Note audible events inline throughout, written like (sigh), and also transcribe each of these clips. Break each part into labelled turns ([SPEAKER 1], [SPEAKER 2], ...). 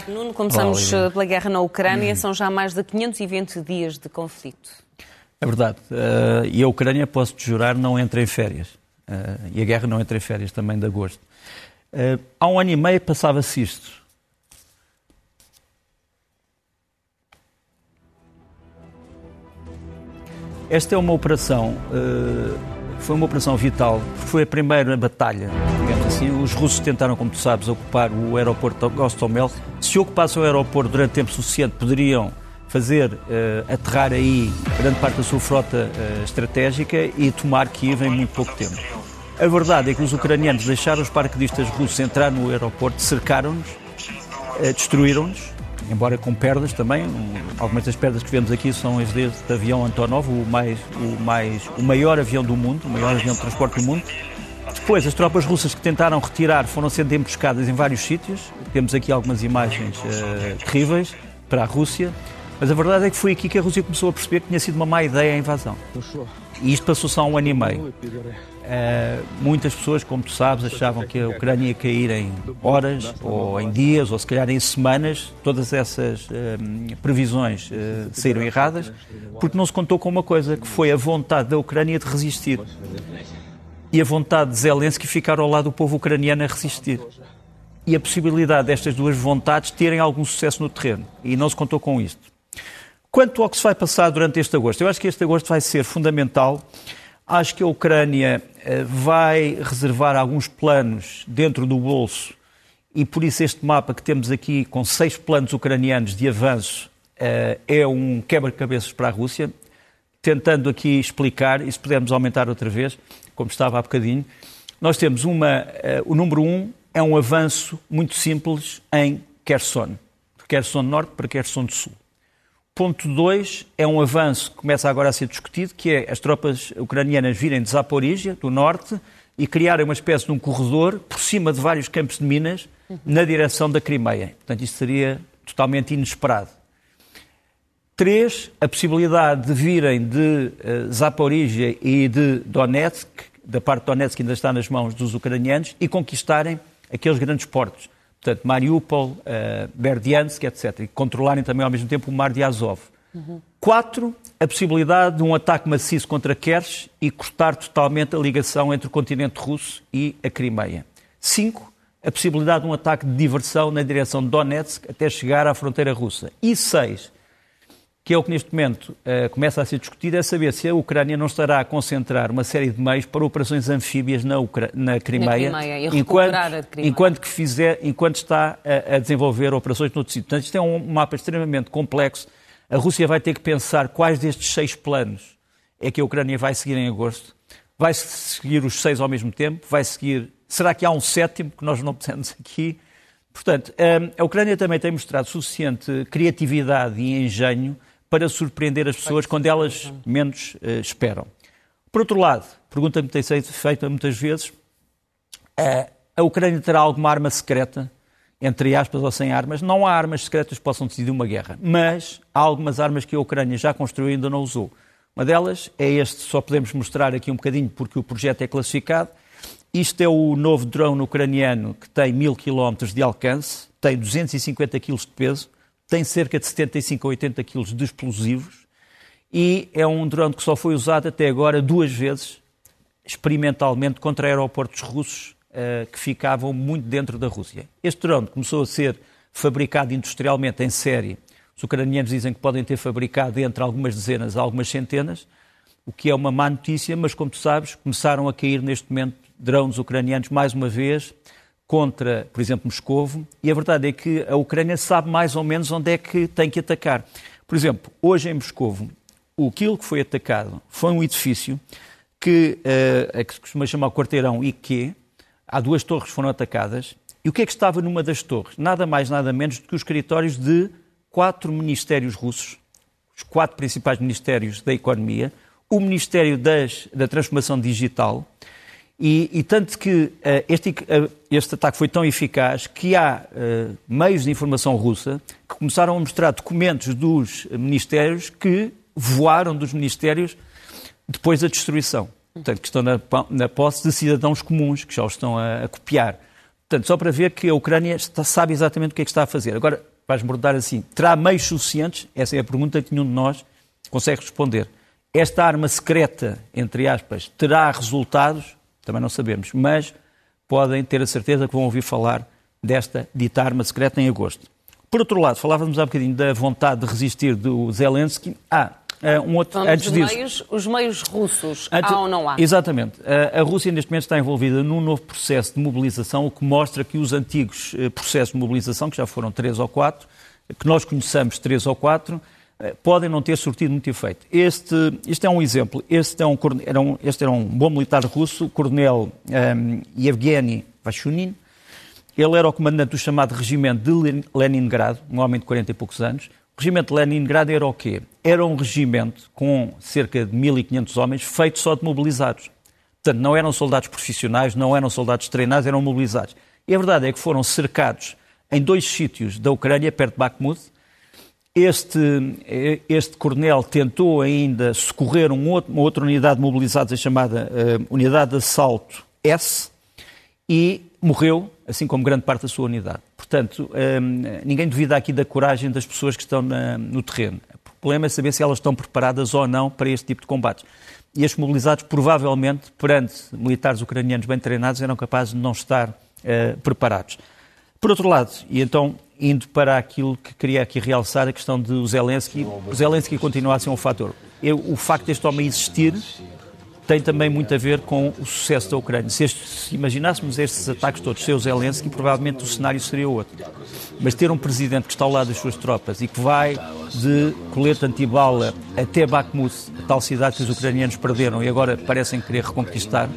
[SPEAKER 1] tarde, Nuno. Começamos Olá, pela guerra na Ucrânia. Uhum. São já mais de 520 dias de conflito.
[SPEAKER 2] É verdade. Uh, e a Ucrânia, posso-te jurar, não entra em férias. Uh, e a guerra não entra em férias também de agosto. Uh, há um ano e meio passava-se isto. Esta é uma operação, foi uma operação vital, foi a primeira batalha, Os russos tentaram, como tu sabes, ocupar o aeroporto de Gostomel. Se ocupassem o aeroporto durante tempo suficiente, poderiam fazer uh, aterrar aí grande parte da sua frota uh, estratégica e tomar Kiev em muito pouco tempo. A verdade é que os ucranianos deixaram os paraquedistas russos entrar no aeroporto, cercaram-nos, destruíram-nos embora com perdas também. Algumas das perdas que vemos aqui são as deste avião Antonov, o, mais, o, mais, o maior avião do mundo, o maior avião de transporte do mundo. Depois, as tropas russas que tentaram retirar foram sendo emboscadas em vários sítios. Temos aqui algumas imagens uh, terríveis para a Rússia. Mas a verdade é que foi aqui que a Rússia começou a perceber que tinha sido uma má ideia a invasão. E isto passou-se há um ano e meio. Uh, muitas pessoas, como tu sabes, achavam que a Ucrânia ia cair em horas, ou em dias, ou se calhar em semanas. Todas essas uh, previsões uh, saíram erradas, porque não se contou com uma coisa, que foi a vontade da Ucrânia de resistir. E a vontade de Zelensky ficar ao lado do povo ucraniano a resistir. E a possibilidade destas duas vontades terem algum sucesso no terreno. E não se contou com isto. Quanto ao que se vai passar durante este agosto, eu acho que este agosto vai ser fundamental Acho que a Ucrânia eh, vai reservar alguns planos dentro do bolso e por isso este mapa que temos aqui com seis planos ucranianos de avanço eh, é um quebra-cabeças para a Rússia, tentando aqui explicar, e se pudermos aumentar outra vez, como estava há bocadinho, nós temos uma, eh, o número um é um avanço muito simples em Kherson, de Kherson Norte para Kherson do Sul. Ponto 2 é um avanço que começa agora a ser discutido, que é as tropas ucranianas virem de Zaporizhia, do norte, e criarem uma espécie de um corredor por cima de vários campos de minas na direção da Crimeia. Portanto, isto seria totalmente inesperado. Três, a possibilidade de virem de uh, Zaporizhia e de Donetsk, da parte de Donetsk que ainda está nas mãos dos ucranianos, e conquistarem aqueles grandes portos portanto, Mariupol, uh, Berdiansk, etc. E controlarem também ao mesmo tempo o mar de Azov. Uhum. Quatro, a possibilidade de um ataque maciço contra Kerch e cortar totalmente a ligação entre o continente russo e a Crimeia. Cinco, a possibilidade de um ataque de diversão na direção de Donetsk até chegar à fronteira russa. E seis, que é o que neste momento uh, começa a ser discutido, é saber se a Ucrânia não estará a concentrar uma série de meios para operações anfíbias na, Ucra na Crimeia, na Crimeia enquanto, Crimeia. enquanto, que fizer, enquanto está a, a desenvolver operações no sítio. Portanto, isto é um mapa extremamente complexo. A Rússia vai ter que pensar quais destes seis planos é que a Ucrânia vai seguir em agosto. Vai seguir os seis ao mesmo tempo? Vai seguir. Será que há um sétimo que nós não temos aqui? Portanto, eh, a Ucrânia também tem mostrado suficiente criatividade e engenho para surpreender as pessoas quando elas menos uh, esperam. Por outro lado, pergunta-me tem sido feita muitas vezes, uh, a Ucrânia terá alguma arma secreta, entre aspas ou sem armas? Não há armas secretas que possam decidir uma guerra, mas há algumas armas que a Ucrânia já construiu e ainda não usou. Uma delas é este, só podemos mostrar aqui um bocadinho porque o projeto é classificado. Isto é o novo drone ucraniano que tem mil quilómetros de alcance, tem 250 quilos de peso, tem cerca de 75 a 80 quilos de explosivos e é um drone que só foi usado até agora duas vezes, experimentalmente, contra aeroportos russos uh, que ficavam muito dentro da Rússia. Este drone começou a ser fabricado industrialmente em série. Os ucranianos dizem que podem ter fabricado entre algumas dezenas a algumas centenas, o que é uma má notícia, mas como tu sabes, começaram a cair neste momento drones ucranianos mais uma vez contra, por exemplo, Moscovo, e a verdade é que a Ucrânia sabe mais ou menos onde é que tem que atacar. Por exemplo, hoje em Moscovo, aquilo que foi atacado foi um edifício que, uh, que se costuma chamar o quarteirão IQ. Há duas torres que foram atacadas. E o que é que estava numa das torres? Nada mais, nada menos do que os escritórios de quatro ministérios russos, os quatro principais ministérios da economia, o Ministério das, da Transformação Digital, e, e, tanto que uh, este, uh, este, ataque foi tão eficaz que há uh, meios de informação russa que começaram a mostrar documentos dos ministérios que voaram dos ministérios depois da destruição. Portanto, que estão na, na posse de cidadãos comuns, que já os estão a, a, copiar. Portanto, só para ver que a Ucrânia está, sabe exatamente o que é que está a fazer. Agora, vais abordar assim, terá meios suficientes? Essa é a pergunta que nenhum de nós consegue responder. Esta arma secreta, entre aspas, terá resultados? Também não sabemos, mas podem ter a certeza que vão ouvir falar desta dita arma secreta em agosto. Por outro lado, falávamos há bocadinho da vontade de resistir do Zelensky. Ah, um outro,
[SPEAKER 1] então, antes disso, meios, os meios russos, antes, há ou não há?
[SPEAKER 2] Exatamente. A Rússia, neste momento, está envolvida num novo processo de mobilização, o que mostra que os antigos eh, processos de mobilização, que já foram três ou quatro, que nós conheçamos três ou quatro, eh, podem não ter surtido muito efeito. Este, este é um exemplo. Este, é um, era um, este era um bom militar russo, o coronel um, ehm, Yevgeny Vashunin. Ele era o comandante do chamado Regimento de Leningrado, um homem de 40 e poucos anos. O regimento de Leningrado era o quê? Era um regimento com cerca de 1.500 homens, feito só de mobilizados. Portanto, não eram soldados profissionais, não eram soldados treinados, eram mobilizados. E a verdade é que foram cercados em dois sítios da Ucrânia, perto de Bakhmut. Este, este coronel tentou ainda socorrer um outro, uma outra unidade mobilizada chamada uh, Unidade de Assalto S e morreu, assim como grande parte da sua unidade. Portanto, hum, ninguém duvida aqui da coragem das pessoas que estão na, no terreno. O problema é saber se elas estão preparadas ou não para este tipo de combates. E estes mobilizados, provavelmente, perante militares ucranianos bem treinados, eram capazes de não estar uh, preparados. Por outro lado, e então indo para aquilo que queria aqui realçar, a questão de Zelensky, o Zelensky continua a ser um fator. Eu, o facto deste homem existir tem também muito a ver com o sucesso da Ucrânia. Se, este, se imaginássemos estes ataques todos sem o Zelensky, provavelmente o cenário seria outro. Mas ter um presidente que está ao lado das suas tropas e que vai de colete antibala até Bakhmut, a tal cidade que os ucranianos perderam e agora parecem querer reconquistar,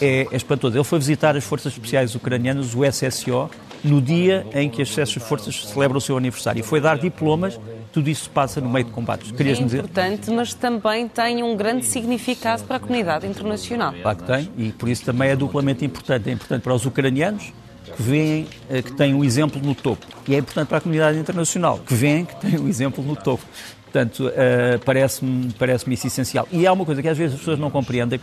[SPEAKER 2] é, é espantoso. Ele foi visitar as forças especiais ucranianas, o SSO, no dia em que as forças celebram o seu aniversário. E foi dar diplomas tudo isso se passa no meio de combates.
[SPEAKER 1] Querias é importante, dizer? mas também tem um grande significado para a comunidade internacional.
[SPEAKER 2] Claro que tem, e por isso também é duplamente importante. É importante para os ucranianos, que veem eh, que têm um exemplo no topo. E é importante para a comunidade internacional, que veem que têm um exemplo no topo. Portanto, uh, parece-me parece isso essencial. E há uma coisa que às vezes as pessoas não compreendem.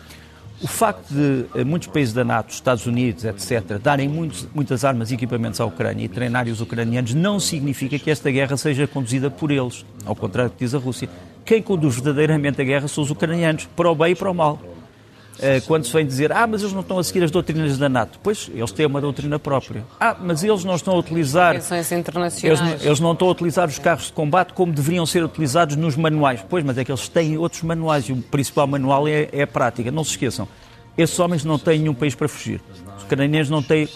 [SPEAKER 2] O facto de eh, muitos países da NATO, Estados Unidos, etc., darem muitos, muitas armas e equipamentos à Ucrânia e treinarem os ucranianos não significa que esta guerra seja conduzida por eles, ao contrário do que diz a Rússia. Quem conduz verdadeiramente a guerra são os ucranianos, para o bem e para o mal. Eh, quando se vem dizer, ah, mas eles não estão a seguir as doutrinas da NATO. Pois, eles têm uma doutrina própria. Ah, mas eles não estão a utilizar...
[SPEAKER 1] internacionais.
[SPEAKER 2] Eles, eles, não estão a utilizar os carros de combate como deveriam ser utilizados nos manuais. Pois, mas é que eles têm outros manuais e o principal manual é, é a prática. Não se esqueçam, esses homens não têm nenhum país para fugir. Os ucranianos não têm...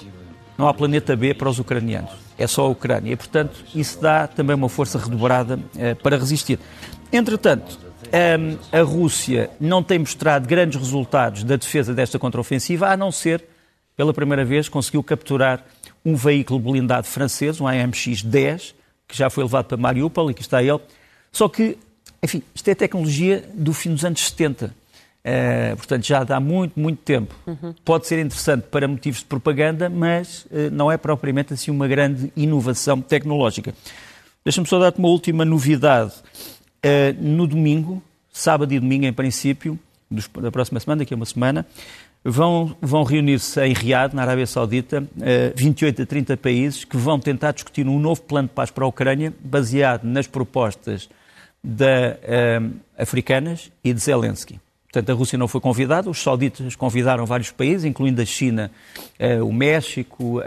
[SPEAKER 2] Não há planeta B para os ucranianos. É só a Ucrânia. E, portanto, isso dá também uma força redobrada eh, para resistir. Entretanto, a Rússia não tem mostrado grandes resultados da defesa desta contraofensiva, a não ser, pela primeira vez, conseguiu capturar um veículo blindado francês, um AMX-10, que já foi levado para Mariupol e que está ele. Só que, enfim, isto é tecnologia do fim dos anos 70. Uh, eh, portanto, já dá muito, muito tempo. Uhum. Pode ser interessante para motivos de propaganda, mas uh, não é propriamente assim uma grande inovação tecnológica. Deixa-me só dar-te uma última novidade Uh, no domingo, sábado e domingo, em princípio, dos, da próxima semana, daqui a uma semana, vão, vão reunir-se em Riad, na Arábia Saudita, uh, eh, 28 a 30 países que vão tentar discutir um novo plano de paz para a Ucrânia, baseado nas propostas da, uh, africanas e de Zelensky. Portanto, a Rússia não foi convidada, os sauditas convidaram vários países, incluindo a China, o México,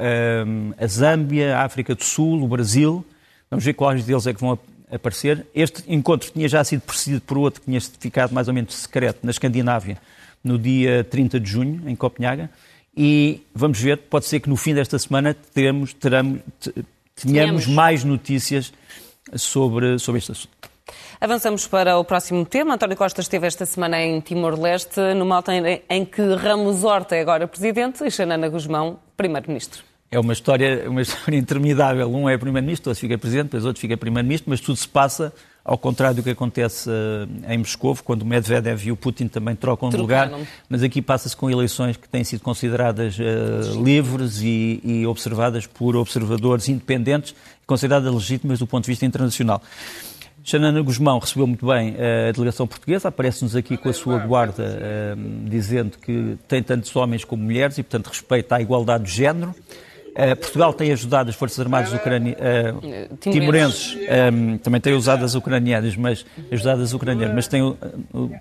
[SPEAKER 2] a Zâmbia, a África do Sul, o Brasil. Vamos ver quais deles é que vão aparecer. Este encontro tinha já sido precedido por outro que tinha ficado mais ou menos secreto na Escandinávia no dia 30 de junho, em Copenhaga. E vamos ver, pode ser que no fim desta semana teremos, teramos, tenhamos mais notícias sobre, sobre este assunto.
[SPEAKER 1] Avançamos para o próximo tema. António Costa esteve esta semana em Timor-Leste, numa altura em que Ramos Horta é agora presidente e Xanana Guzmão, primeiro-ministro.
[SPEAKER 2] É uma história, uma história (laughs) interminável. Um é primeiro-ministro, outro fica presidente, depois outro fica primeiro-ministro, mas tudo se passa ao contrário do que acontece uh, em Moscou, quando o Medvedev e o Putin também trocam de lugar, mas aqui passa-se com eleições que têm sido consideradas uh, livres e, e, observadas por observadores independentes e consideradas legítimas do ponto de vista internacional. Xanana Guzmão recebeu muito bem uh, a delegação portuguesa, aparece-nos aqui com a sua guarda, dizendo que tem tantos homens como mulheres e, portanto, respeita a igualdade de género. Uh, Portugal tem ajudado as Forças Armadas ucrani... uh, timorenses, um, também tem usado as ucranianas, mas ajudado as ucranianas, mas tem, uh,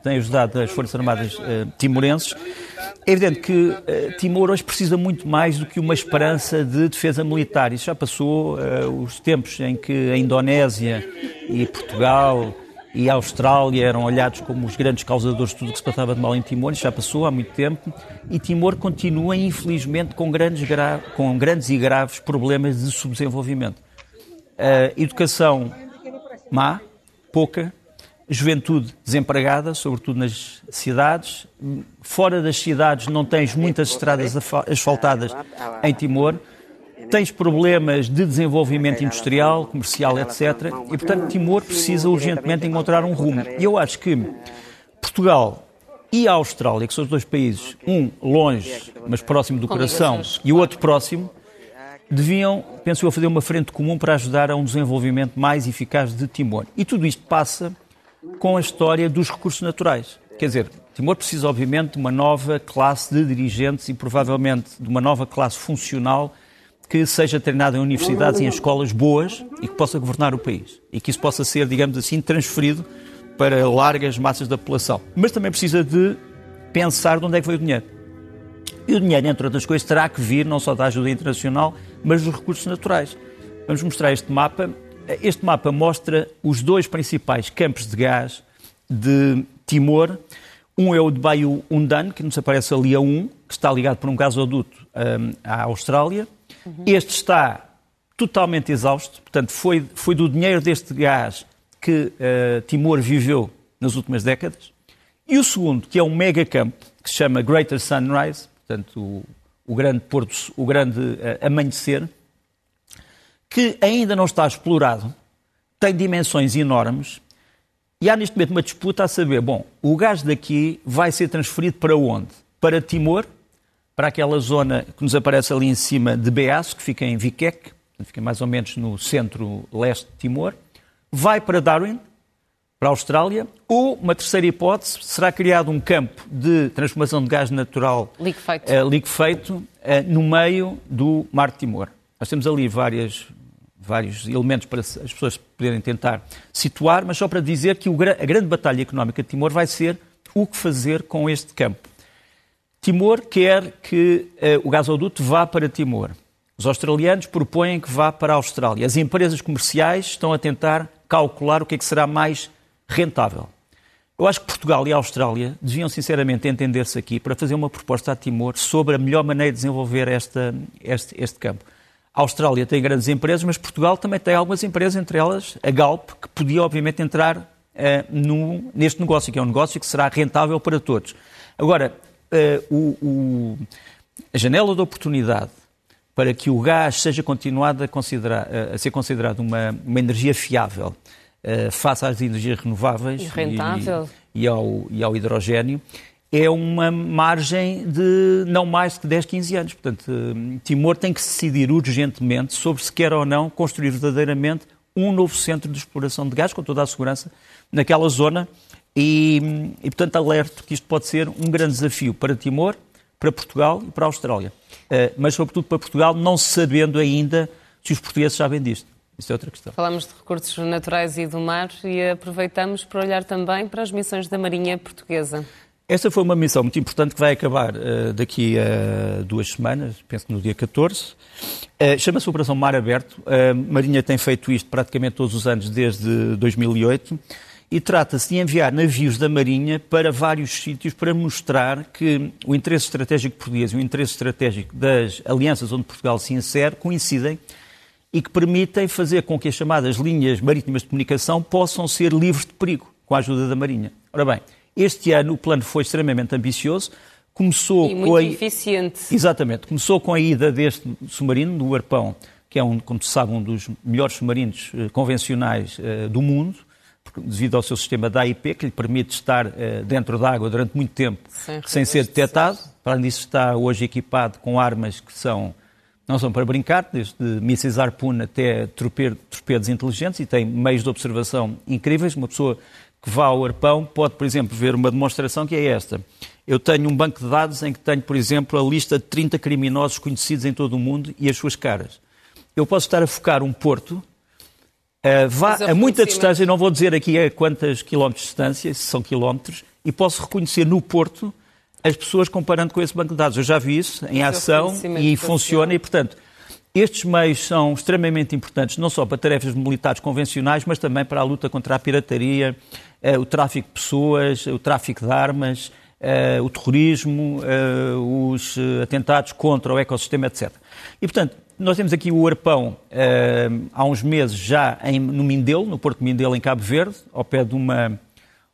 [SPEAKER 2] tem ajudado as Forças Armadas timorenses. É evidente que Timor hoje precisa muito mais do que uma esperança de defesa militar. Isso já passou os tempos em que a Indonésia e Portugal e a Austrália eram olhados como os grandes causadores de tudo o que se passava de mal em Timor, isso já passou há muito tempo, e Timor continua, infelizmente, com grandes, com grandes e graves problemas de subdesenvolvimento. Uh, educação má, pouca, juventude desempregada, sobretudo nas cidades. Fora das cidades não tens muitas estradas asfaltadas em Timor tens problemas de desenvolvimento industrial, comercial, etc. E, portanto, Timor precisa urgentemente encontrar um rumo. E eu acho que Portugal e a Austrália, que são os dois países, um longe, mas próximo do coração, e o outro próximo, deviam, penso eu, fazer uma frente comum para ajudar a um desenvolvimento mais eficaz de Timor. E tudo isto passa com a história dos recursos naturais. Quer dizer, Timor precisa, obviamente, de uma nova classe de dirigentes e provavelmente de uma nova classe funcional que seja treinado em universidades e em escolas boas e que possa governar o país. E que isso possa ser, digamos assim, transferido para largas massas da população. Mas também precisa de pensar de onde é que veio o dinheiro. E o dinheiro, entre outras coisas, terá que vir não só da ajuda internacional, mas dos recursos naturais. Vamos mostrar este mapa. Este mapa mostra os dois principais campos de gás de Timor. Um é o de Baio Undan, que nos aparece ali a um, que está ligado por um gasoduto um, à Austrália, Uhum. Este está totalmente exausto, portanto, foi, foi do dinheiro deste gás que uh, Timor viveu nas últimas décadas. E o segundo, que é um mega campo, que se chama Greater Sunrise, portanto, o, o grande porto, o grande uh, amanhecer, que ainda não está explorado, tem dimensões enormes, e há neste momento uma disputa a saber, bom, o gás daqui vai ser transferido para onde? Para Timor, para aquela zona que nos aparece ali em cima de Beas, que fica em Viqueque, fica mais ou menos no centro-leste de Timor, vai para Darwin, para a Austrália, ou uma terceira hipótese, será criado um campo de transformação de gás natural
[SPEAKER 1] liquefeito, uh,
[SPEAKER 2] liquefeito uh, no meio do Mar de Timor. Nós temos ali várias, vários elementos para as pessoas poderem tentar situar, mas só para dizer que o, a grande batalha económica de Timor vai ser o que fazer com este campo. Timor quer que uh, o gasoduto vá para Timor. Os australianos propõem que vá para a Austrália. As empresas comerciais estão a tentar calcular o que é que será mais rentável. Eu acho que Portugal e a Austrália deviam sinceramente entender-se aqui para fazer uma proposta a Timor sobre a melhor maneira de desenvolver esta, este, este campo. A Austrália tem grandes empresas, mas Portugal também tem algumas empresas, entre elas a Galp, que podia obviamente entrar uh, no, neste negócio, que é um negócio que será rentável para todos. Agora, uh, o, o, a janela de oportunidade para que o gás seja continuado a, considerar, a ser considerado uma, uma energia fiável uh, face às energias renováveis
[SPEAKER 1] e, rentável.
[SPEAKER 2] E, e, ao, e ao hidrogênio, é uma margem de não mais de 10, 15 anos. Portanto, Timor tem que se decidir urgentemente sobre se quer ou não construir verdadeiramente um novo centro de exploração de gás, com toda a segurança, naquela zona e, e, portanto, alerto que isto pode ser um grande desafio para Timor, para Portugal e para a Austrália. Uh, mas, sobretudo, para Portugal, não sabendo ainda se os portugueses sabem disto. Isso é outra questão.
[SPEAKER 1] Falamos de recursos naturais e do mar e aproveitamos para olhar também para as missões da Marinha Portuguesa.
[SPEAKER 2] Esta foi uma missão muito importante que vai acabar uh, daqui a duas semanas, penso que no dia 14. Uh, eh, Chama-se Operação Mar Aberto. A Marinha tem feito isto praticamente todos os anos desde 2008 e trata-se de enviar navios da Marinha para vários sítios para mostrar que o interesse estratégico português e o interesse estratégico das alianças onde Portugal se insere coincidem e que permitem fazer com que as chamadas linhas marítimas de comunicação possam ser livres de perigo com a ajuda da Marinha. Ora bem, este ano o plano foi extremamente ambicioso. Começou
[SPEAKER 1] e
[SPEAKER 2] muito com
[SPEAKER 1] a... eficiente.
[SPEAKER 2] Exatamente. Começou com a ida deste submarino, do Arpão, que é, um, como se sabe, um dos melhores submarinos eh, convencionais eh, do mundo, devido ao seu sistema da AIP, que lhe permite estar uh, dentro da água durante muito tempo sem, sem ser detectado. Para além disso, está hoje equipado com armas que são, não são para brincar, desde mísseis Harpoon até torpedos inteligentes e tem meios de observação incríveis. Uma pessoa que vá ao Arpão pode, por exemplo, ver uma demonstração que é esta. Eu tenho um banco de dados em que tenho, por exemplo, a lista de 30 criminosos conhecidos em todo o mundo e as suas caras. Eu posso estar a focar um porto Uh, vá a muita distância, não vou dizer aqui a quantos quilómetros de distância, se são quilómetros, e posso reconhecer no Porto as pessoas comparando com esse banco de dados. Eu já vi isso em ação e funciona, e portanto, estes meios são extremamente importantes, não só para tarefas militares convencionais, mas também para a luta contra a pirataria, uh, o tráfico de pessoas, o tráfico de armas, uh, o terrorismo, os atentados contra o ecossistema, etc. E, portanto, nós temos aqui o arpão uh, há uns meses já em, no Mindelo, no Porto de Mindelo, em Cabo Verde, ao pé de uma,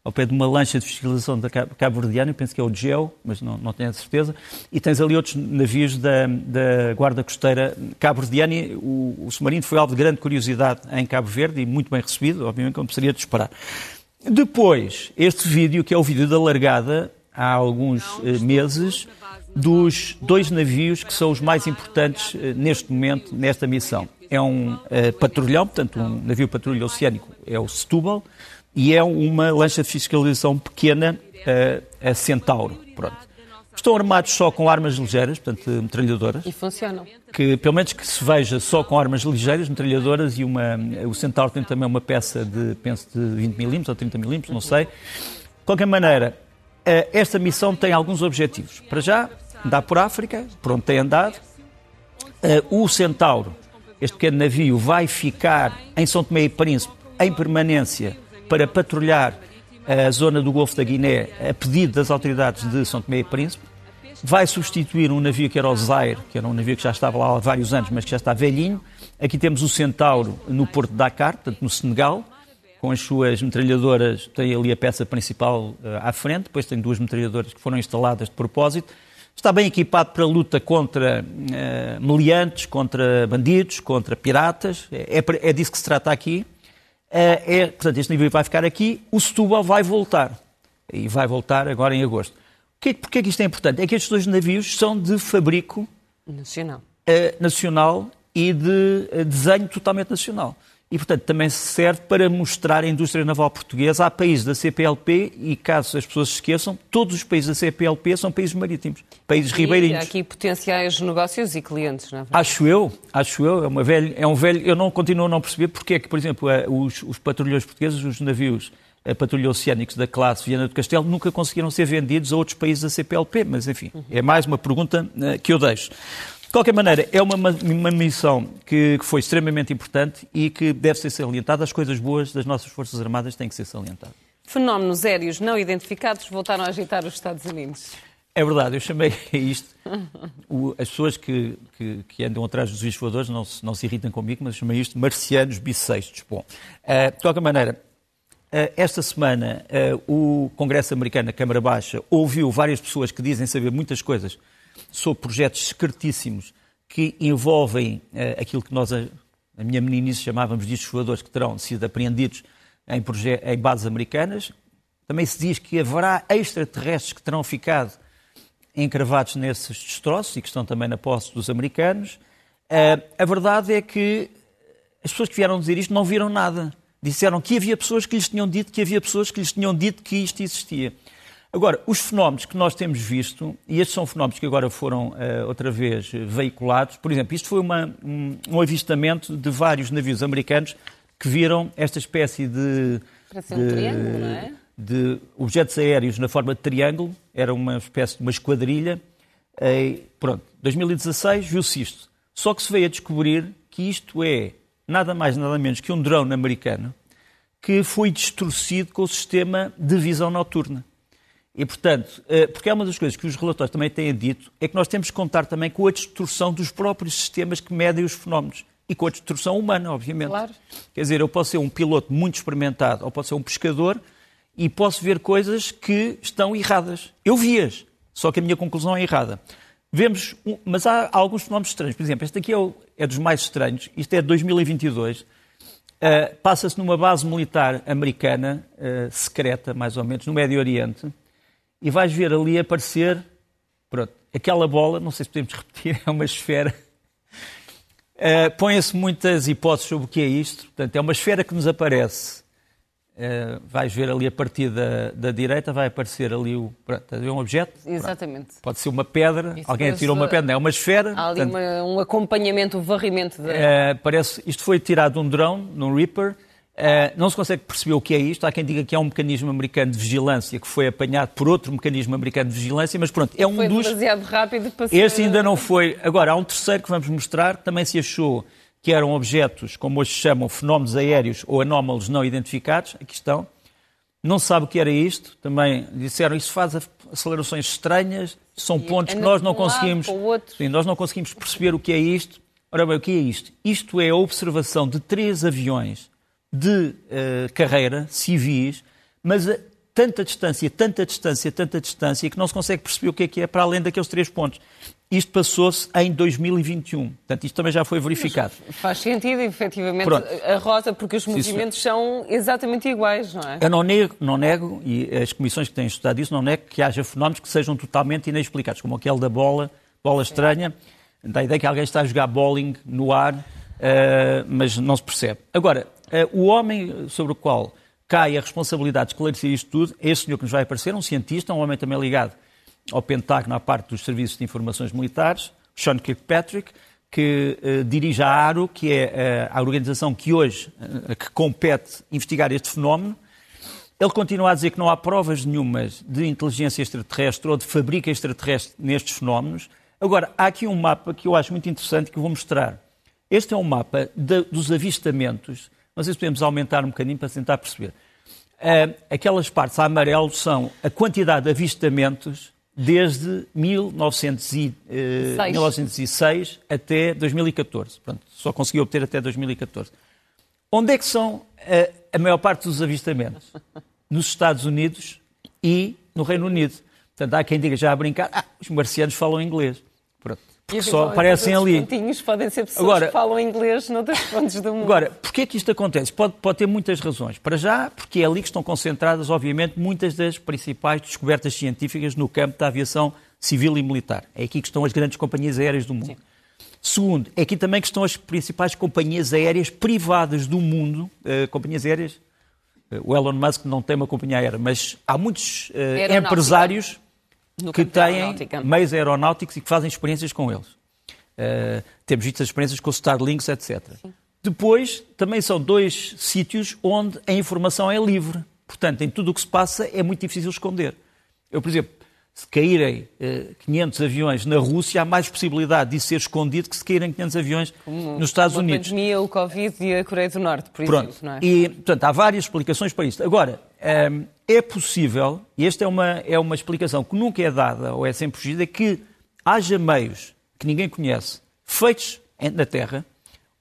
[SPEAKER 2] ao pé de uma lancha de fiscalização da Cabo Verdeano, penso que é o GEO, mas não, não tenho a certeza, e tens ali outros navios da, da Guarda Costeira Cabo Verdeano, e o, o submarino foi alvo de grande curiosidade em Cabo Verde e muito bem recebido, obviamente, como seria de esperar. Depois, este vídeo, que é o vídeo da largada, há alguns uh, meses, dos dois navios que são os mais importantes eh, neste momento, nesta missão. É um uh, patrulhão, portanto, um navio patrulha oceânico, é o Setúbal, e é uma lancha de fiscalização pequena, uh, a Centauro. Pronto. Estão armados só com armas ligeiras, portanto, metralhadoras.
[SPEAKER 1] E funcionam.
[SPEAKER 2] Que, pelo menos que se veja só com armas ligeiras, metralhadoras, e uma, o Centauro tem também uma peça de, penso, de 20 mm ou 30 mm, não sei. De qualquer maneira, esta missão tem alguns objetivos. Para já, andar por África, por onde tem andado. Uh, o Centauro, este pequeno navio, vai ficar em São Tomé e Príncipe em permanência para patrulhar a zona do Golfo da Guiné a pedido das autoridades de São Tomé e Príncipe. Vai substituir um navio que era o Zaire, que era um navio que já estava lá há vários anos, mas que já está velhinho. Aqui temos o Centauro no Porto de Dakar, portanto no Senegal, com as suas metralhadoras, tem ali a peça principal uh, à frente, depois tem duas metralhadoras que foram instaladas de propósito está bem equipado para a luta contra uh, meliantes, contra bandidos, contra piratas. É, é, é disso que se trata aqui. Uh, é, portanto, este navio vai ficar aqui. O Setúbal vai voltar. E vai voltar agora em agosto. Que, porquê é que isto é importante? É que estes dois navios são de fabrico
[SPEAKER 1] nacional,
[SPEAKER 2] uh, nacional e de desenho totalmente nacional e, portanto, também serve para mostrar a indústria naval portuguesa a países da CPLP e, caso as pessoas se esqueçam, todos os países da CPLP são países marítimos, países e ribeirinhos.
[SPEAKER 1] Há aqui potenciais negócios e clientes, não é?
[SPEAKER 2] Acho eu, acho eu, é, uma velha, é um velho, eu não continuo a não perceber porque é que, por exemplo, eh, os, os patrulhões portugueses, os navios a eh, patrulha oceânicos da classe Viana do Castelo nunca conseguiram ser vendidos a outros países da CPLP, mas enfim, é mais uma pergunta uh, que eu deixo. De qualquer maneira, é uma, uma missão que, que, foi extremamente importante e que deve ser salientada. As coisas boas das nossas Forças Armadas têm que ser salientadas.
[SPEAKER 1] Fenómenos aéreos não identificados voltaram a agitar os Estados Unidos.
[SPEAKER 2] É verdade, eu chamei isto. O, as pessoas que, que, que, andam atrás dos voadores não se, não se irritam comigo, mas chamei isto marcianos bissextos. Bom, uh, de qualquer maneira, uh, esta semana uh, o Congresso americano, a Câmara Baixa, ouviu várias pessoas que dizem saber muitas coisas sobre projetos secretíssimos que envolvem uh, aquilo que nós, a, a minha meninice, chamávamos de voadores que terão sido apreendidos em, em bases americanas. Também se diz que haverá extraterrestres que terão ficado encravados nesses destroços e que estão também na posse dos americanos. Uh, a verdade é que as pessoas que vieram dizer isto não viram nada. Disseram que havia pessoas que lhes tinham dito que havia pessoas que lhes tinham dito que isto existia. Agora, os fenómenos que nós temos visto, e estes são fenómenos que agora foram uh, outra vez veiculados, por exemplo, isto foi uma, um, um, avistamento de vários navios americanos que viram esta espécie de.
[SPEAKER 1] Parece de, um triângulo, não é?
[SPEAKER 2] De objetos aéreos na forma de triângulo, era uma espécie de uma esquadrilha. E, pronto, 2016 viu-se isto. Só que se veio a descobrir que isto é nada mais, nada menos que um drone americano que foi distorcido com o sistema de visão noturna. E, portanto, eh, porque é uma das coisas que os relatórios também têm dito, é que nós temos que contar também com a destruição dos próprios sistemas que medem os fenómenos. E com a destruição humana, obviamente.
[SPEAKER 1] Claro.
[SPEAKER 2] Quer dizer, eu posso ser um piloto muito experimentado, ou posso ser um pescador, e posso ver coisas que estão erradas. Eu vi-as, só que a minha conclusão é errada. Vemos, mas há alguns fenómenos estranhos. Por exemplo, este aqui é, o, é dos mais estranhos. Isto é de 2022. Uh, eh, Passa-se numa base militar americana, uh, secreta, mais ou menos, no Médio Oriente e vais ver ali aparecer, pronto, aquela bola, não sei se podemos (laughs) repetir, é uma esfera. Uh, Põem-se muitas hipóteses sobre o que é isto. Portanto, é uma esfera que nos aparece Uh, vais ver ali a partir da, da direita, vai aparecer ali o, pronto, um objeto.
[SPEAKER 1] Exatamente.
[SPEAKER 2] Pronto. Pode ser uma pedra, Isso alguém atirou uma pedra, não é uma esfera.
[SPEAKER 1] Há ali portanto, uma, um acompanhamento, um varrimento. De...
[SPEAKER 2] Uh, parece, isto foi tirado de um drone, num Reaper. Uh, não se consegue perceber o que é isto. Há quem diga que é um mecanismo americano de vigilância que foi apanhado por outro mecanismo americano de vigilância, mas pronto, é um
[SPEAKER 1] foi
[SPEAKER 2] dos.
[SPEAKER 1] demasiado rápido para ser...
[SPEAKER 2] Este ainda não foi. Agora, há um terceiro que vamos mostrar, que também se achou que eram objetos, como hoje se chamam, fenómenos aéreos ou anómalos não identificados. Aqui estão não sabe o que era isto, também disseram isso faz acelerações estranhas, são pontos que nós não conseguimos, sim, nós não conseguimos perceber o que é isto. Ora bem, o que é isto? Isto é a observação de três aviões de uh, carreira, civis, mas a tanta distância, tanta distância, tanta distância, que não se consegue perceber o que é que é para além daqueles três pontos. Isto passou-se em 2021. Portanto, isto também já foi verificado.
[SPEAKER 1] Mas faz sentido, efetivamente, Pronto. a rota, porque os movimentos são exatamente iguais, não é?
[SPEAKER 2] Eu não nego, não nego, e as comissões que têm estudado isso, não nego que haja fenómenos que sejam totalmente inexplicados, como aquele da bola, bola estranha, dá a ideia que alguém está a jogar bowling no ar, uh, mas não se percebe. Agora, o homem sobre o qual cai a responsabilidade de esclarecer isto tudo é esse senhor que nos vai aparecer, um cientista, um homem também ligado ao Pentágono, à parte dos serviços de informações militares, Sean Kirkpatrick, que uh, dirige a ARO, que é uh, a organização que hoje uh, que compete investigar este fenómeno. Ele continua a dizer que não há provas nenhumas de inteligência extraterrestre ou de fabrica extraterrestre nestes fenómenos. Agora, há aqui um mapa que eu acho muito interessante que vou mostrar. Este é um mapa de, dos avistamentos. Sei se podemos aumentar um bocadinho para tentar perceber. aquelas partes a amarelo são a quantidade de avistamentos desde 1906, 1906 até 2014. Pronto, só consegui obter até 2014. Onde é que são a, a maior parte dos avistamentos? Nos Estados Unidos e no Reino Unido. Portanto, há quem diga já a brincar, ah, os marcianos falam inglês. Pronto. Porque só aparecem ali.
[SPEAKER 1] Pontinhos podem ser pessoas agora, que falam inglês noutros pontos do mundo.
[SPEAKER 2] Agora, porquê é que isto acontece? Pode, pode ter muitas razões. Para já, porque é ali que estão concentradas, obviamente, muitas das principais descobertas científicas no campo da aviação civil e militar. É aqui que estão as grandes companhias aéreas do mundo. Sim. Segundo, é aqui também que estão as principais companhias aéreas privadas do mundo, uh, companhias aéreas. Uh, o Elon Musk não tem uma companhia aérea, mas há muitos uh, empresários no que têm meios aeronáuticos e que fazem experiências com eles. Uh, temos visto as experiências com os Starlinks, etc. Sim. Depois, também são dois sítios onde a informação é livre. Portanto, em tudo o que se passa é muito difícil esconder. Eu, por exemplo, se caírem uh, 500 aviões na Rússia, há mais possibilidade de ser escondido que se caírem 500 aviões nos Estados Unidos.
[SPEAKER 1] A pandemia, o Covid e a Coreia do Norte, por
[SPEAKER 2] Pronto.
[SPEAKER 1] exemplo. Não é?
[SPEAKER 2] E, portanto, há várias explicações para isto. Agora, um, ehm, é possível, e esta é uma, é uma explicação que nunca é dada ou é sempre fugida, que haja meios que ninguém conhece, feitos na Terra,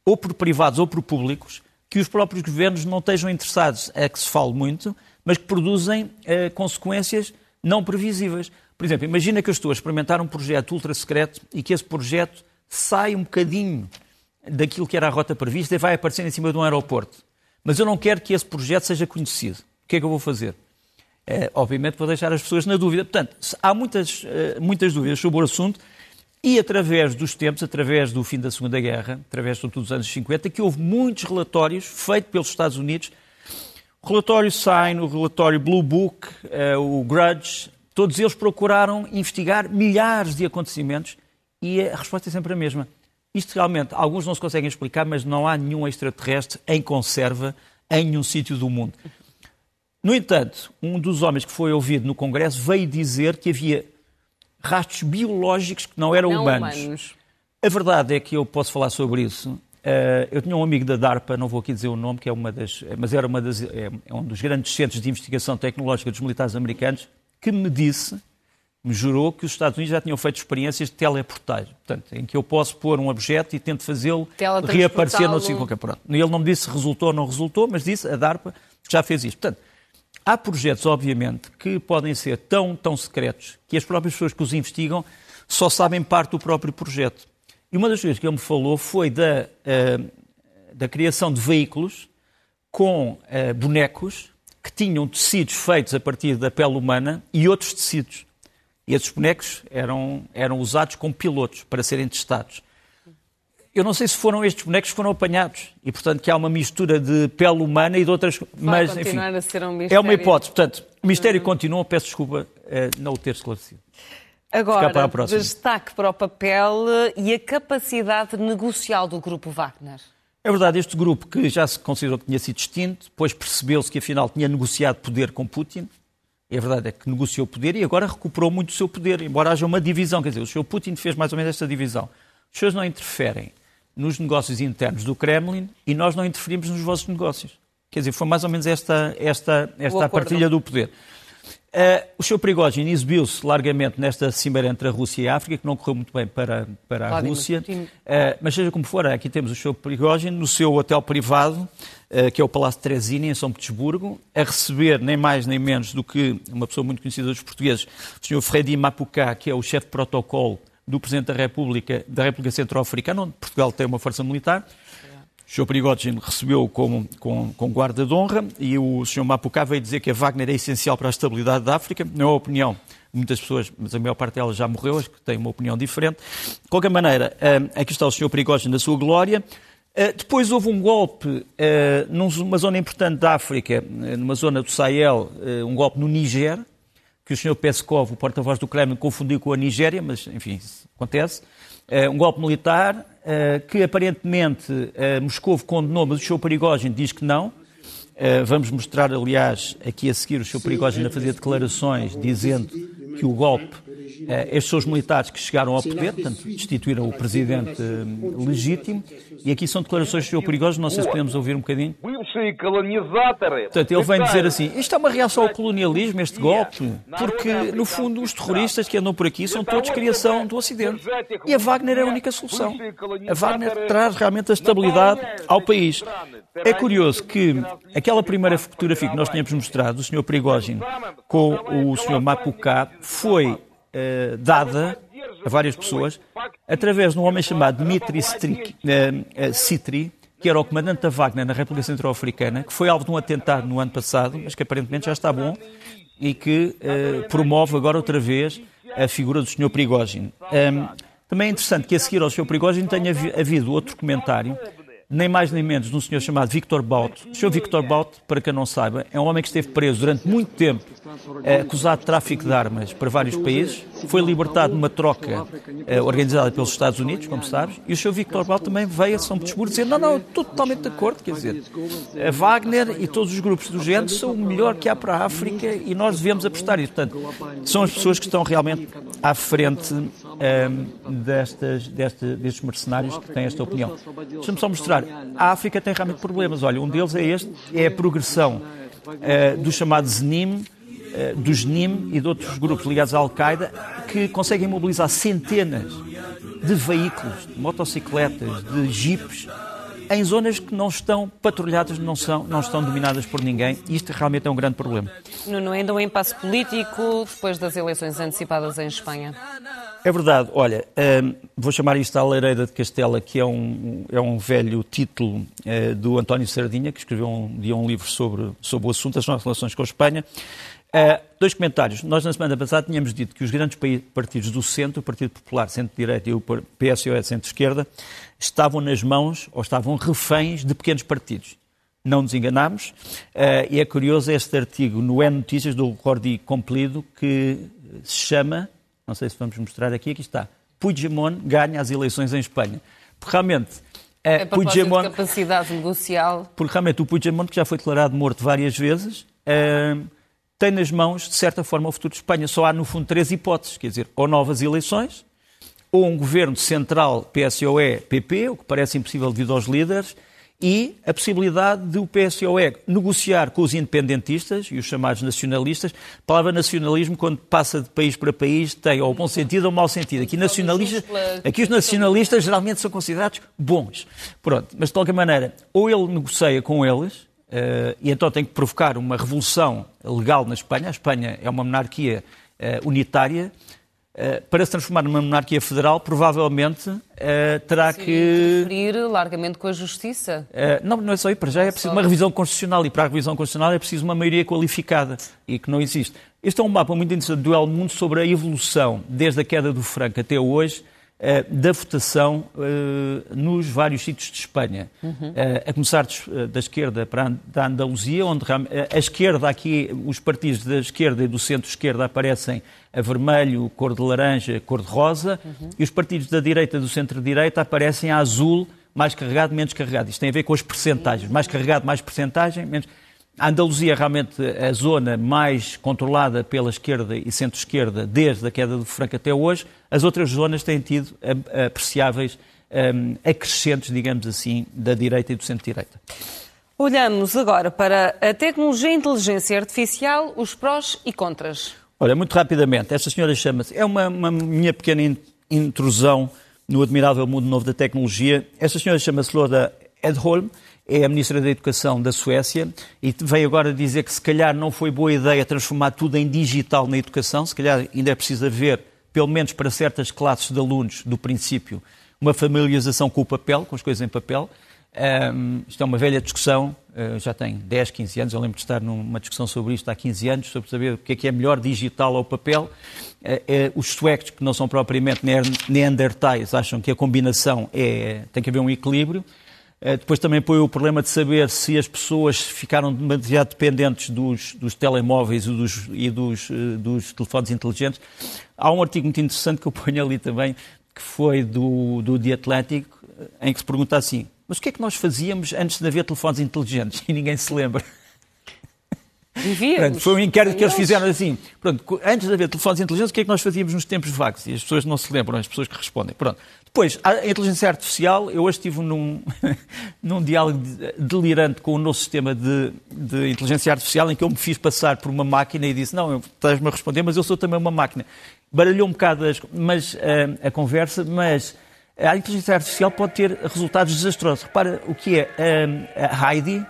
[SPEAKER 2] ou por privados ou por públicos, que os próprios governos não estejam interessados a que se fale muito, mas que produzem uh, consequências não previsíveis. Por exemplo, imagina que eu estou a experimentar um projeto ultra secreto e que esse projeto sai um bocadinho daquilo que era a rota prevista e vai aparecer em cima de um aeroporto. Mas eu não quero que esse projeto seja conhecido. O que é que eu vou fazer? É, obviamente vou deixar as pessoas na dúvida. Portanto, há muitas, eh, muitas dúvidas sobre o assunto e através dos tempos, através do fim da Segunda Guerra, através sobretudo dos anos 50, que houve muitos relatórios feitos pelos Estados Unidos, o relatório Sign, o relatório Blue Book, eh, o Grudge, todos eles procuraram investigar milhares de acontecimentos e a resposta é sempre a mesma. Isto realmente, alguns não se conseguem explicar, mas não há nenhum extraterrestre em conserva em nenhum sítio do mundo. No entanto, um dos homens que foi ouvido no Congresso veio dizer que havia rastros biológicos que não eram
[SPEAKER 1] não
[SPEAKER 2] humanos.
[SPEAKER 1] humanos.
[SPEAKER 2] A verdade é que eu posso falar sobre isso. Eh, eu tinha um amigo da DARPA, não vou aqui dizer o nome, que é uma das, mas era uma das, é, é um dos grandes centros de investigação tecnológica dos militares americanos, que me disse, me jurou que os Estados Unidos já tinham feito experiências de teleportagem, portanto, em que eu posso pôr um objeto e tento fazê-lo reaparecer no sítio qualquer. Pronto. Ele não me disse se resultou ou não resultou, mas disse a DARPA já fez isto. Portanto, Há projetos, obviamente, que podem ser tão, tão secretos que as próprias pessoas que os investigam só sabem parte do próprio projeto. E uma das coisas que ele me falou foi da, uh, da criação de veículos com uh, bonecos que tinham tecidos feitos a partir da pele humana e outros tecidos. E esses bonecos eram, eram usados como pilotos para serem testados. eu não sei se foram estes bonecos que foram apanhados e, portanto, que há uma mistura de pele humana e de outras.
[SPEAKER 1] Vai
[SPEAKER 2] mas, enfim,
[SPEAKER 1] a ser um
[SPEAKER 2] é uma
[SPEAKER 1] mistério.
[SPEAKER 2] hipótese. Portanto, o mistério continua. Peço desculpa eh, não o ter esclarecido. Para
[SPEAKER 1] Agora,
[SPEAKER 2] a próxima.
[SPEAKER 1] destaque para o papel e a capacidade negocial do grupo Wagner.
[SPEAKER 2] É verdade, este grupo que já se considerou que tinha sido extinto, depois percebeu-se que afinal tinha negociado poder com Putin. E a verdade é que negociou poder e agora recuperou muito o seu poder, embora haja uma divisão. Quer dizer, o Sr. Putin fez mais ou menos esta divisão. Os senhores não interferem nos negócios internos do Kremlin e nós não interferimos nos vossos negócios. Quer dizer, foi mais ou menos esta, esta, esta partilha do poder. Eh, o Sr. Prigogine exibiu-se largamente nesta cimeira entre a Rússia e a África, que não correu muito bem para, para a Rússia. Eh, mas seja como for, aqui temos o Sr. Prigogine no seu hotel privado, eh, que é o Palácio Teresini, em São Petersburgo, a receber nem mais nem menos do que uma pessoa muito conhecida dos portugueses, o Sr. Fredi Mapuká, que é o chefe de protocolo do Presidente da República, da República Centro-Africana, onde Portugal tem uma força militar. O Sr. Prigogine recebeu como, com, com guarda de honra e o Sr. Mapuká veio dizer que a Wagner é essencial para a estabilidade da África. Não é a opinião muitas pessoas, mas a maior parte delas já morreu, acho que têm uma opinião diferente. De qualquer maneira, eh, aqui está o Sr. Prigogine na sua glória. Eh, Depois houve um golpe eh, numa zona importante da África, numa zona do Sahel, um golpe no Níger, que o Sr. Peskov, o porta-voz do Kremlin, confundiu com a Nigéria, mas enfim, acontece. Um golpe militar que aparentemente eh, Moscou condenou, mas o Sr. Prigogine diz que não. Eh, vamos mostrar, aliás, aqui a seguir o Sr. Prigogine a fazer declarações dizendo que o golpe, estes são os militares que chegaram ao poder, portanto, destituíram o presidente eh, legítimo, e aqui são declarações perigosas, não sei se podemos ouvir um bocadinho. Portanto, ele vem dizer assim, isto é uma reação ao colonialismo, este golpe, porque, no fundo, os terroristas que andam por aqui são todos criação do Ocidente. E a Wagner é a única solução. A Wagner traz realmente a estabilidade ao país. É curioso que aquela primeira fotografia que nós tínhamos mostrado, o Sr. Prigogine com o Sr. Mapucá, foi eh, dada a várias pessoas através de um homem chamado Dmitry Strik- eh, eh, que era o comandante da Wagner na República Centro-Africana, que foi alvo de um atentado no ano passado, mas que aparentemente já está bom e que promove agora outra vez a figura do Sr. Prigogine. Ahm, também é interessante que a seguir ao Sr. Prigogine tenha havi- havido outro comentário, nem mais nem menos, de um senhor chamado Victor Baut. O Sr. Victor Baut, para quem não saiba, é um homem que esteve preso durante muito tempo, eh, acusado de tráfico de armas para vários países, foi libertado numa troca eh, organizada pelos Estados Unidos, como sabes, e o Sr. Victor Baut também veio a São Petersburgo dizer não, não, estou totalmente de acordo, quer dizer, a Wagner e todos os grupos do género são o melhor que há para a África e nós devemos apostar nisso. Portanto, são as pessoas que estão realmente à frente ehm, destas, desta- destes mercenários que têm esta opinião. Deixa-me só mostrar. A África tem realmente problemas. Olha, um deles é este, é a progressão eh, do chamado ZNIM, eh, do GNIM e de outros grupos ligados à Al-Qaeda que conseguem mobilizar centenas de veículos, de motocicletas, de jipes, em zonas que não estão patrulhadas, não, são, não estão dominadas por ninguém. E isto realmente é um grande problema.
[SPEAKER 1] Nuno, ainda um impasse político depois das eleições antecipadas em Espanha.
[SPEAKER 2] É verdade, olha, hum, vou chamar isto a Lareira de Castela, que é um, é um velho título eh, do António Sardinha, que escreveu um dia um livro sobre, sobre o assunto, as nossas relações com a Espanha. Eh, dois comentários. Nós, na semana passada, tínhamos dito que os grandes partidos do centro, o Partido Popular, Centro-Direita e o PSOE, Centro-Esquerda, estavam nas mãos ou estavam reféns de pequenos partidos. Não nos enganámos. Eh, e é curioso este artigo no E Notícias do Cordi Complido que se chama, não sei se vamos mostrar aqui, aqui está, Puigdemont ganha as eleições em Espanha. Porque realmente, eh,
[SPEAKER 1] A propósito de
[SPEAKER 2] Puigdemont,
[SPEAKER 1] capacidade negocial,
[SPEAKER 2] porque realmente o Puigdemont, que já foi declarado morto várias vezes, eh, tem nas mãos, de certa forma, o futuro de Espanha. Só há, no fundo, três hipóteses, quer dizer, ou novas eleições, ou um governo central PSOE-PP, o que parece impossível devido aos líderes, e a possibilidade de o PSOE negociar com os independentistas e os chamados nacionalistas. A palavra nacionalismo, quando passa de país para país, tem ou bom sentido ou mau sentido. Aqui, nacionalistas, aqui os nacionalistas geralmente são considerados bons. Pronto, mas de qualquer maneira, ou ele negocia com eles, eh, e então tem que provocar uma revolução legal na Espanha. A Espanha é uma monarquia eh, unitária. Eh, para se transformar numa monarquia federal, provavelmente terá que.
[SPEAKER 1] interferir largamente com a justiça.
[SPEAKER 2] Não, não é só aí, para já é preciso uma revisão constitucional e para a revisão constitucional é preciso uma maioria qualificada e que não existe. Este é um mapa muito interessante do El Mundo sobre a evolução, desde a queda do Franco até hoje, uh, da votação uh, nos vários sítios de Espanha. Uhum. Uh, a começar da esquerda para a Andaluzia, onde a esquerda aqui, os partidos da esquerda e do centro-esquerda aparecem a vermelho, cor de laranja, cor de rosa, uhum. e os partidos da direita e do centro-direita aparecem a azul, mais carregado, menos carregado. Isto tem a ver com as percentagens. Mais carregado, mais percentagem, menos... A Andaluzia é realmente a zona mais controlada pela esquerda e centro-esquerda desde a queda do Franco até hoje. As outras zonas têm tido apreciáveis um, acrescentes, digamos assim, da direita e do centro-direita.
[SPEAKER 1] Olhamos agora para a tecnologia e inteligência artificial, os prós e contras.
[SPEAKER 2] Olha, muito rapidamente, esta senhora chama-se, é uma, uma minha pequena intrusão no admirável mundo novo da tecnologia. Esta senhora chama-se Loda Edholm, é a Ministra da Educação da Suécia e veio agora dizer que se calhar não foi boa ideia transformar tudo em digital na educação, se calhar ainda é preciso haver, pelo menos para certas classes de alunos do princípio, uma familiarização com o papel, com as coisas em papel. Um, isto é uma velha discussão, uh, já tem 10, 15 anos, eu lembro de estar numa discussão sobre isto há 15 anos, sobre saber o que é que é melhor, digital ou papel. Uh, uh, os suecos, que não são propriamente neandertais, acham que a combinação é, tem que haver um equilíbrio. Eh, depois também põe o problema de saber se as pessoas ficaram demasiado dependentes dos, dos telemóveis e, dos, e dos, eh, dos, telefones inteligentes. Há um artigo muito interessante que eu (laughs) ponho ali também, que foi do, do The Atlantic, em que se pergunta assim, mas o que é que nós fazíamos antes de haver telefones inteligentes? (laughs) E ninguém se lembra.
[SPEAKER 1] Pronto,
[SPEAKER 2] foi um inquérito que eles fizeram assim. Pronto, antes de haver telefones inteligentes, o que é que nós fazíamos nos tempos vagos? E as pessoas não se lembram, as pessoas que respondem. Pronto. Depois, a inteligência artificial, eu hoje estive num, (laughs) num diálogo delirante com o nosso sistema de, de, inteligência artificial, em que eu me fiz passar por uma máquina e disse: Não, estás-me a responder, mas eu sou também uma máquina. Baralhou um bocado as, mas, uh, a conversa, mas a inteligência artificial pode ter resultados desastrosos. Repara o que é uh, a Heidi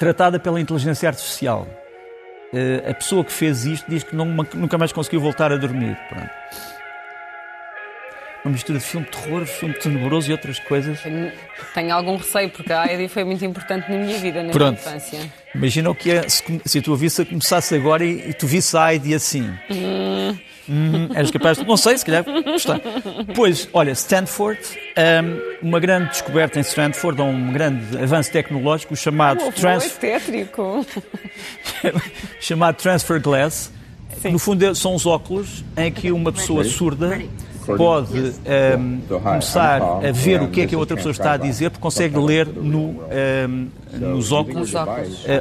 [SPEAKER 2] tratada pela inteligência artificial. Uh, a pessoa que fez isto diz que não, nunca mais conseguiu voltar a dormir. Pronto. Uma mistura de filme de terror, filme tenebroso e outras coisas.
[SPEAKER 1] Tenho, tenho algum receio, porque a Heidi foi muito importante na minha vida, na
[SPEAKER 2] Pronto.
[SPEAKER 1] minha infância.
[SPEAKER 2] Imagina o que é se, se a tua vida começasse agora e, e tu visse a Heidi assim. Hum. Hum, eras capaz de. Não sei, se calhar. Está. Pois, olha, Stanford, um, uma grande descoberta em Stanford, um grande avanço tecnológico chamado.
[SPEAKER 1] Oh, transfer... tétrico. (laughs)
[SPEAKER 2] chamado Transfer Glass. Sim. No fundo, é, são os óculos em que uma pessoa surda pode um, ehm, começar a ver o que é que a outra pessoa está a dizer, porque consegue ler no, um, ehm, nos óculos, uh,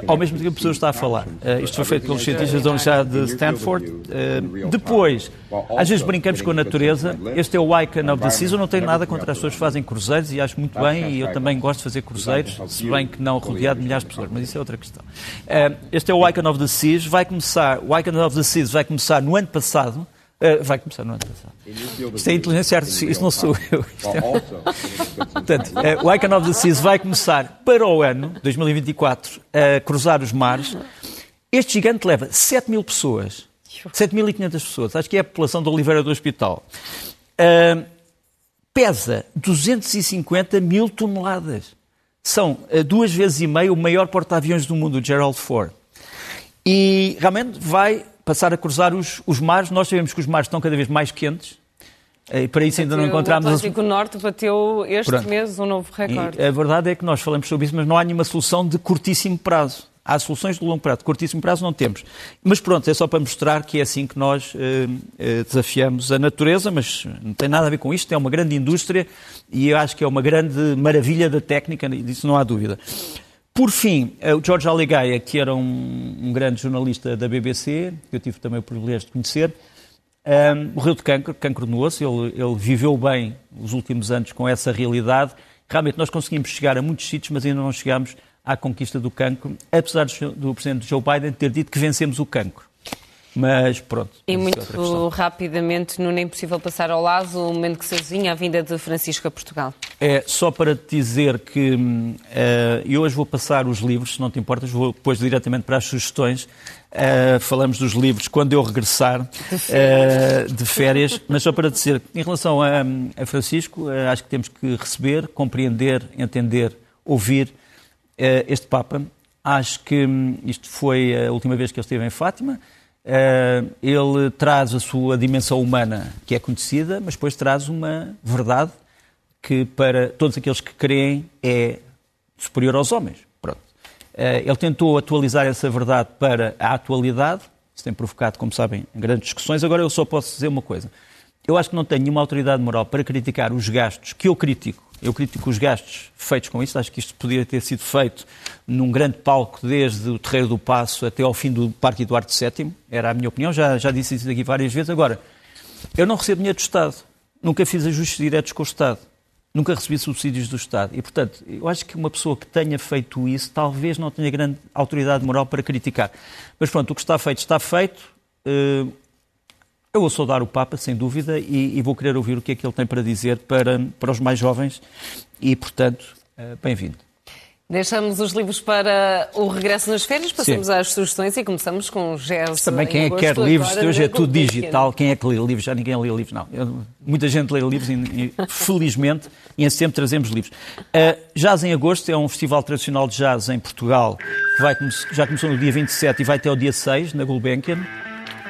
[SPEAKER 2] ao mesmo tempo que a pessoa está a falar. Uh, isto foi feito pelos cientistas da Universidade de Stanford. Uh, depois, às vezes brincamos com a natureza. Este é o Icon of the Seas. Eu não tenho nada contra as pessoas que fazem cruzeiros e acho muito bem, e eu também gosto de fazer cruzeiros, se bem que não rodeado de milhares de pessoas, mas isso é outra questão. este é o Icon of the Seas. Vai começar, o Icon of the Seas vai começar no ano passado. Uh, vai começar no ano passado. Isto é inteligência artificial, isso não sou eu. (laughs) Portanto, uh, o Icon of the Seas vai começar para o ano, 2024, a cruzar os mares. Este gigante leva 7 mil pessoas. 7.500 pessoas. Acho que é a população de Oliveira do Hospital. Uh, pesa 250 mil toneladas. São uh, duas vezes e meio o maior porta-aviões do mundo, o Gerald Ford. E realmente vai passar a cruzar os, os mares. Nós sabemos que os mares estão cada vez mais quentes. E para isso ainda não encontramos... O
[SPEAKER 1] Atlântico Norte bateu este Pronto. mês um novo recorde.
[SPEAKER 2] E a verdade é que nós falamos sobre isso, mas não há nenhuma solução de curtíssimo prazo. Há soluções de longo prazo, de curtíssimo prazo não temos. Mas pronto, é só para mostrar que é assim que nós eh, eh, desafiamos a natureza, mas não tem nada a ver com isto, é uma grande indústria e eu acho que é uma grande maravilha da técnica, disso não há dúvida. Por fim, eh, o George Aligaia, que era um, um, grande jornalista da BBC, que eu tive também o privilégio de conhecer, um, ehm, morreu de cancro, cancro no osso. Ele, ele, viveu bem os últimos anos com essa realidade. Realmente nós conseguimos chegar a muitos sítios, mas ainda não chegámos à conquista do cancro, apesar do, do Presidente Joe Biden ter dito que vencemos o cancro. Mas pronto.
[SPEAKER 1] E muito rapidamente, não é impossível passar ao lado o momento que se avizinha a vinda de Francisco a Portugal.
[SPEAKER 2] É só para te dizer que uh, eu hoje vou passar os livros, se não te importas, vou depois diretamente para as sugestões. Uh, falamos dos livros quando eu regressar de férias, uh, de férias. mas só para dizer, em relação a, a Francisco, acho que temos que receber, compreender, entender, ouvir este Papa. Acho que um, isto foi a última vez que ele esteve em Fátima Uh, ele traz a sua dimensão humana, que é conhecida, mas depois traz uma verdade que, para todos aqueles que creem, é superior aos homens. Pronto. Uh, ele tentou atualizar essa verdade para a atualidade, isso tem provocado, como sabem, grandes discussões. Agora, eu só posso dizer uma coisa. Eu acho que não tenho nenhuma autoridade moral para criticar os gastos que eu critico. Eu critico os gastos feitos com isso. Acho que isto poderia ter sido feito num grande palco desde o Terreiro do Passo até ao fim do Parque Eduardo VII. Era a minha opinião. Já, já disse isso aqui várias vezes. Agora, eu não recebo dinheiro do Estado. Nunca fiz ajustes diretos com o Estado. Nunca recebi subsídios do Estado. E, portanto, eu acho que uma pessoa que tenha feito isso talvez não tenha grande autoridade moral para criticar. Mas pronto, o que está feito está feito. Uh, eu vou saudar o Papa, sem dúvida, e, e, vou querer ouvir o que é que ele tem para dizer para, para os mais jovens e, portanto, uh, bem-vindo.
[SPEAKER 1] Deixamos os livros para o regresso nas férias, passamos Sim. às sugestões e começamos com o Gerson.
[SPEAKER 2] Também quem é que quer livros, hoje é tudo digital, quem é que lê livros? Já ninguém lê livros, não. Eu, muita gente lê livros, e, felizmente, e em sempre trazemos livros. Uh, jazz em Agosto é um festival tradicional de jazz em Portugal, que vai, já começou no dia 27 e vai até o dia 6, na Gulbenkian,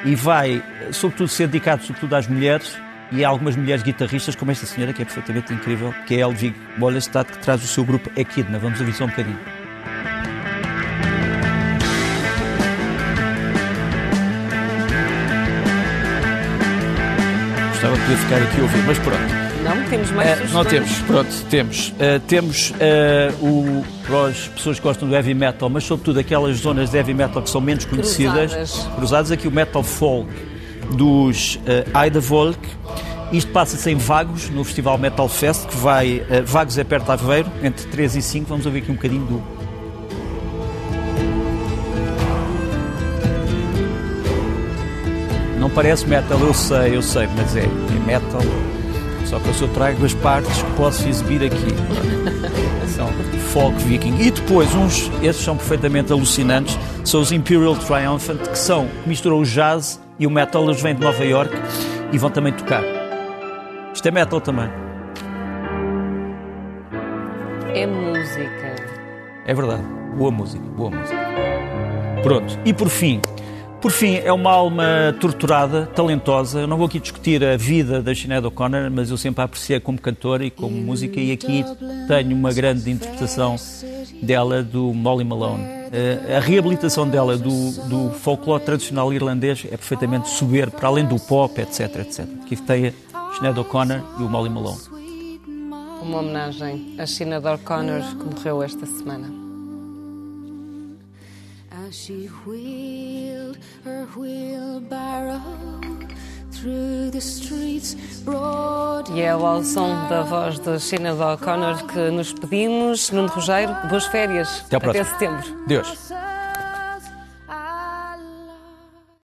[SPEAKER 2] e vai, sobretudo, ser dedicado sobretudo às mulheres, e há algumas mulheres guitarristas, como esta senhora, que é perfeitamente incrível, que é Elvig Bollestad, que traz o seu grupo Equidna. Vamos ouvir só um bocadinho. Gostava de poder ficar aqui a ouvir, mas pronto.
[SPEAKER 1] Não, temos mais
[SPEAKER 2] uh, Não temos, pronto, temos. Uh, temos uh, o, para as pessoas que gostam do heavy metal, mas sobretudo aquelas zonas de heavy metal que são menos conhecidas.
[SPEAKER 1] Cruzadas.
[SPEAKER 2] Cruzadas aqui o metal folk dos uh, Aida Volk. Isto passa-se em Vagos, no Festival Metal Fest, que vai. Uh, Vagos é perto de Aveiro, entre 3 e 5. Vamos ouvir aqui um bocadinho do. Não parece metal, eu sei, eu sei, mas é, é metal. Só que eu só trago as partes que posso exibir aqui. São folk viking. E depois, uns, esses são perfeitamente alucinantes, são os Imperial Triumphant, que são, misturam o jazz e o metal, eles vêm de Nova York e vão também tocar. Isto é metal também.
[SPEAKER 1] É música.
[SPEAKER 2] É verdade. Boa música, boa música. Pronto. E por fim, por fim, é uma alma torturada, talentosa. Eu não vou aqui discutir a vida da Sinead O'Connor, mas eu sempre a apreciei como cantora e como música, e aqui tenho uma grande interpretação dela do Molly Malone. Uh, a reabilitação dela do, do folclore tradicional irlandês é perfeitamente soberbo, para além do pop, etc, etc. Que tem a Sinead O'Connor e o Molly Malone.
[SPEAKER 1] Uma homenagem a Sinead O'Connor, que morreu esta semana. Her wheelbarrow e é ao som da voz de Sinead O'Connor que nos pedimos. Nuno Rogério, boas férias.
[SPEAKER 2] Até,
[SPEAKER 1] Até setembro.
[SPEAKER 2] Deus.